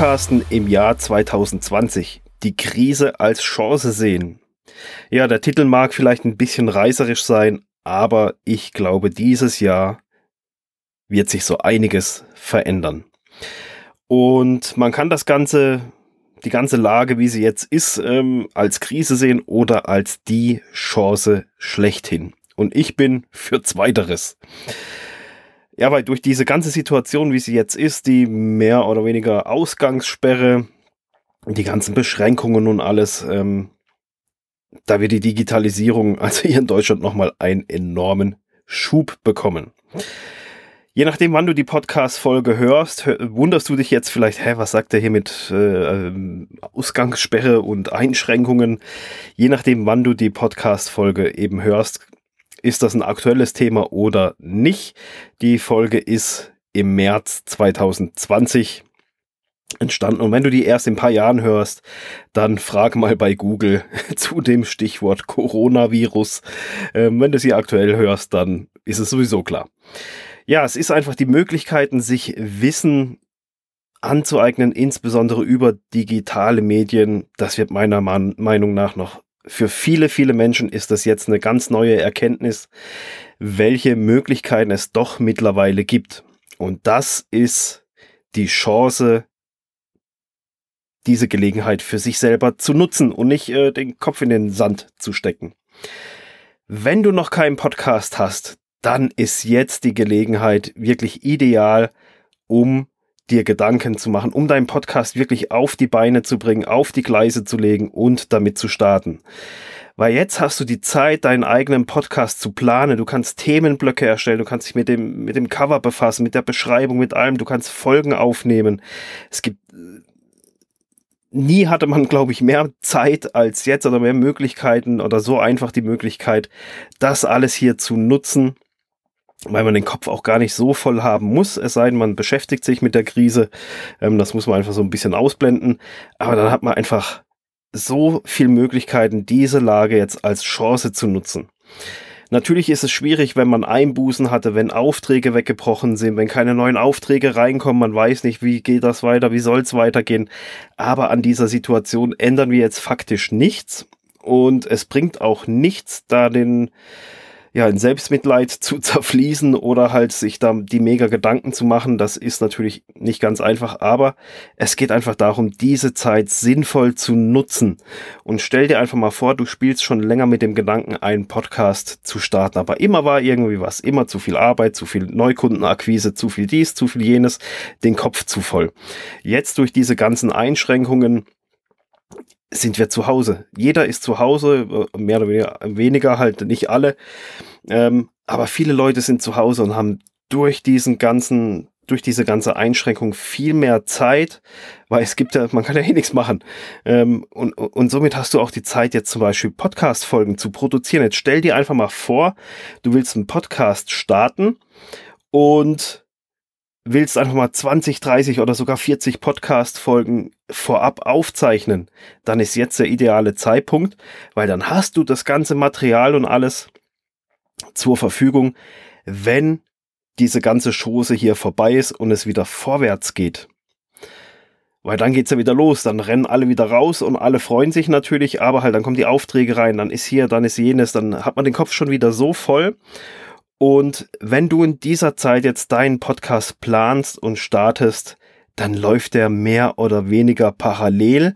Podcasten im Jahr 2020. Die Krise als Chance sehen. Ja, der Titel mag vielleicht ein bisschen reißerisch sein, aber ich glaube, dieses Jahr wird sich so einiges verändern. Und man kann das Ganze, die ganze Lage, wie sie jetzt ist, ähm, als Krise sehen oder als die Chance schlechthin. Und ich bin für Zweiteres. Ja, weil durch diese ganze Situation, wie sie jetzt ist, die mehr oder weniger Ausgangssperre, die ganzen Beschränkungen und alles, ähm, da wird die Digitalisierung, also hier in Deutschland, nochmal einen enormen Schub bekommen. Je nachdem, wann du die Podcast-Folge hörst, wunderst du dich jetzt vielleicht, hä, was sagt er hier mit äh, ähm, Ausgangssperre und Einschränkungen? Je nachdem, wann du die Podcast-Folge eben hörst, ist das ein aktuelles Thema oder nicht. Die Folge ist im März 2020 entstanden. Und wenn du die erst in ein paar Jahren hörst, dann frag mal bei Google zu dem Stichwort Coronavirus. Ähm, wenn du sie aktuell hörst, dann ist es sowieso klar. Ja, es ist einfach die Möglichkeiten, sich Wissen anzueignen, insbesondere über digitale Medien. Das wird meiner Meinung nach noch für viele, viele Menschen ist das jetzt eine ganz neue Erkenntnis, welche Möglichkeiten es doch mittlerweile gibt. Und das ist die Chance, diese Gelegenheit für sich selber zu nutzen und nicht äh, den Kopf in den Sand zu stecken. Wenn du noch keinen Podcast hast, dann ist jetzt die Gelegenheit wirklich ideal, um dir Gedanken zu machen, um deinen Podcast wirklich auf die Beine zu bringen, auf die Gleise zu legen und damit zu starten. Weil jetzt hast du die Zeit, deinen eigenen Podcast zu planen. Du kannst Themenblöcke erstellen, du kannst dich mit dem, mit dem Cover befassen, mit der Beschreibung, mit allem. Du kannst Folgen aufnehmen. Es gibt, nie hatte man, glaube ich, mehr Zeit als jetzt oder mehr Möglichkeiten oder so einfach die Möglichkeit, das alles hier zu nutzen weil man den Kopf auch gar nicht so voll haben muss, es sei denn, man beschäftigt sich mit der Krise. Ähm, das muss man einfach so ein bisschen ausblenden. Aber dann hat man einfach so viel Möglichkeiten, diese Lage jetzt als Chance zu nutzen. Natürlich ist es schwierig, wenn man Einbußen hatte, wenn Aufträge weggebrochen sind, wenn keine neuen Aufträge reinkommen, man weiß nicht, wie geht das weiter, wie soll es weitergehen. Aber an dieser Situation ändern wir jetzt faktisch nichts und es bringt auch nichts, da den ja, in Selbstmitleid zu zerfließen oder halt sich da die mega Gedanken zu machen, das ist natürlich nicht ganz einfach, aber es geht einfach darum, diese Zeit sinnvoll zu nutzen. Und stell dir einfach mal vor, du spielst schon länger mit dem Gedanken, einen Podcast zu starten, aber immer war irgendwie was, immer zu viel Arbeit, zu viel Neukundenakquise, zu viel dies, zu viel jenes, den Kopf zu voll. Jetzt durch diese ganzen Einschränkungen sind wir zu Hause. Jeder ist zu Hause, äh, mehr oder weniger, weniger halt nicht alle. Ähm, aber viele Leute sind zu Hause und haben durch diesen ganzen, durch diese ganze Einschränkung viel mehr Zeit, weil es gibt ja, man kann ja eh nichts machen. Ähm, und, und somit hast du auch die Zeit, jetzt zum Beispiel Podcast-Folgen zu produzieren. Jetzt stell dir einfach mal vor, du willst einen Podcast starten und willst einfach mal 20, 30 oder sogar 40 Podcast-Folgen vorab aufzeichnen, dann ist jetzt der ideale Zeitpunkt, weil dann hast du das ganze Material und alles zur Verfügung, wenn diese ganze Chose hier vorbei ist und es wieder vorwärts geht. Weil dann geht's ja wieder los, dann rennen alle wieder raus und alle freuen sich natürlich, aber halt dann kommen die Aufträge rein, dann ist hier, dann ist jenes, dann hat man den Kopf schon wieder so voll und wenn du in dieser Zeit jetzt deinen Podcast planst und startest, dann läuft der mehr oder weniger parallel,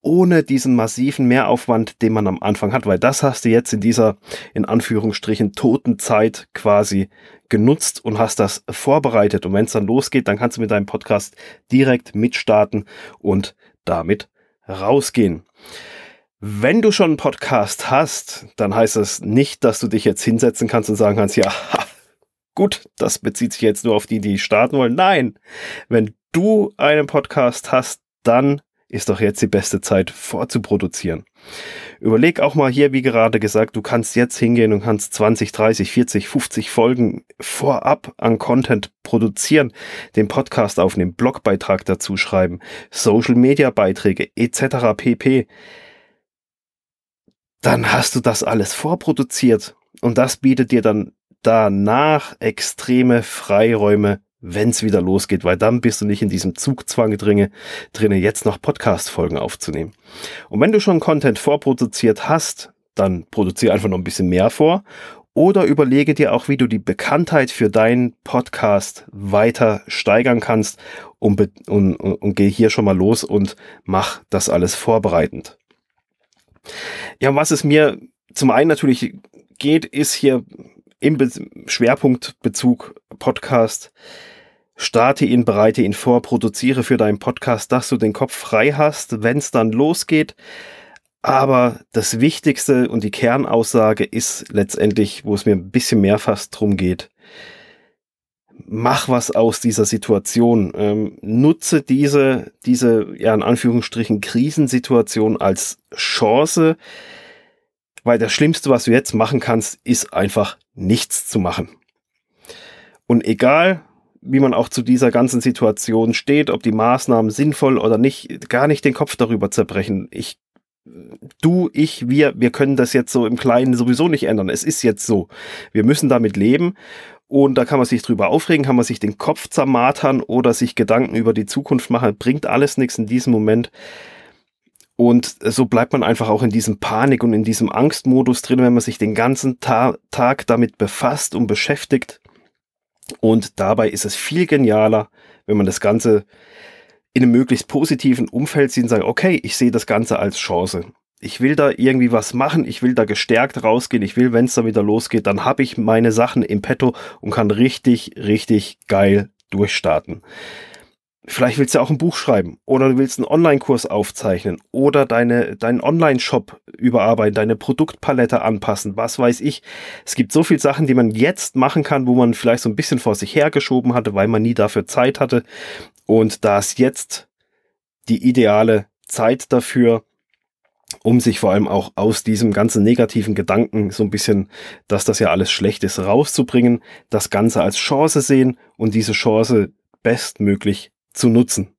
ohne diesen massiven Mehraufwand, den man am Anfang hat, weil das hast du jetzt in dieser, in Anführungsstrichen, toten Zeit quasi genutzt und hast das vorbereitet. Und wenn es dann losgeht, dann kannst du mit deinem Podcast direkt mitstarten und damit rausgehen. Wenn du schon einen Podcast hast, dann heißt das nicht, dass du dich jetzt hinsetzen kannst und sagen kannst, ja, gut, das bezieht sich jetzt nur auf die, die starten wollen. Nein, wenn du einen Podcast hast, dann ist doch jetzt die beste Zeit vorzuproduzieren. Überleg auch mal hier, wie gerade gesagt, du kannst jetzt hingehen und kannst 20, 30, 40, 50 Folgen vorab an Content produzieren, den Podcast aufnehmen, Blogbeitrag dazu schreiben, Social Media Beiträge etc. pp dann hast du das alles vorproduziert und das bietet dir dann danach extreme Freiräume wenn es wieder losgeht, weil dann bist du nicht in diesem Zugzwang drinne, drinne jetzt noch Podcast-Folgen aufzunehmen. Und wenn du schon Content vorproduziert hast, dann produziere einfach noch ein bisschen mehr vor oder überlege dir auch, wie du die Bekanntheit für deinen Podcast weiter steigern kannst und, und, und, und geh hier schon mal los und mach das alles vorbereitend. Ja, was es mir zum einen natürlich geht, ist hier im Be Schwerpunktbezug Podcast. Starte ihn, bereite ihn vor, produziere für deinen Podcast, dass du den Kopf frei hast, wenn es dann losgeht. Aber das Wichtigste und die Kernaussage ist letztendlich, wo es mir ein bisschen mehr fast drum geht, mach was aus dieser Situation. Ähm, nutze diese, diese, ja, in Anführungsstrichen, Krisensituation als Chance, weil das Schlimmste, was du jetzt machen kannst, ist einfach nichts zu machen. Und egal, wie man auch zu dieser ganzen Situation steht, ob die Maßnahmen sinnvoll oder nicht, gar nicht den Kopf darüber zerbrechen. Ich, du, ich, wir, wir können das jetzt so im Kleinen sowieso nicht ändern. Es ist jetzt so. Wir müssen damit leben. Und da kann man sich drüber aufregen, kann man sich den Kopf zermatern oder sich Gedanken über die Zukunft machen. Bringt alles nichts in diesem Moment. Und so bleibt man einfach auch in diesem Panik und in diesem Angstmodus drin, wenn man sich den ganzen Ta Tag damit befasst und beschäftigt. Und dabei ist es viel genialer, wenn man das Ganze in einem möglichst positiven Umfeld sieht und sagt, okay, ich sehe das Ganze als Chance. Ich will da irgendwie was machen, ich will da gestärkt rausgehen, ich will, wenn es da wieder losgeht, dann habe ich meine Sachen im Petto und kann richtig, richtig geil durchstarten. Vielleicht willst du auch ein Buch schreiben oder du willst einen Online-Kurs aufzeichnen oder deine, deinen Online-Shop überarbeiten, deine Produktpalette anpassen, was weiß ich. Es gibt so viele Sachen, die man jetzt machen kann, wo man vielleicht so ein bisschen vor sich hergeschoben hatte, weil man nie dafür Zeit hatte. Und da ist jetzt die ideale Zeit dafür, um sich vor allem auch aus diesem ganzen negativen Gedanken so ein bisschen, dass das ja alles schlecht ist, rauszubringen, das Ganze als Chance sehen und diese Chance bestmöglich zu nutzen.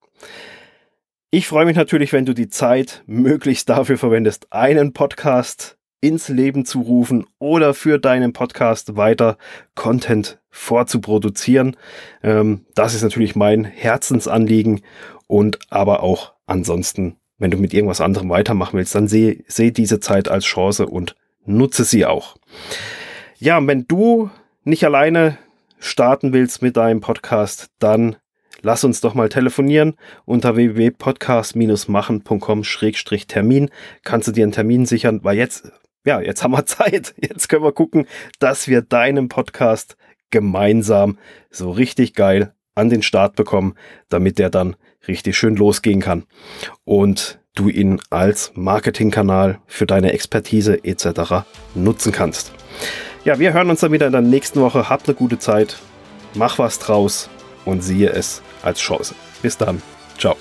Ich freue mich natürlich, wenn du die Zeit möglichst dafür verwendest, einen Podcast ins Leben zu rufen oder für deinen Podcast weiter Content vorzuproduzieren. Ähm, das ist natürlich mein Herzensanliegen und aber auch ansonsten, wenn du mit irgendwas anderem weitermachen willst, dann sehe seh diese Zeit als Chance und nutze sie auch. Ja, wenn du nicht alleine starten willst mit deinem Podcast, dann lass uns doch mal telefonieren. Unter www.podcast-machen.com-termin kannst du dir einen Termin sichern, weil jetzt, ja, jetzt haben wir Zeit. Jetzt können wir gucken, dass wir deinen Podcast gemeinsam so richtig geil an den Start bekommen, damit der dann richtig schön losgehen kann und du ihn als Marketingkanal für deine Expertise etc. nutzen kannst. Ja, wir hören uns dann wieder in der nächsten Woche. Habt eine gute Zeit, mach was draus und siehe es als Chance. Bis dann. Ciao.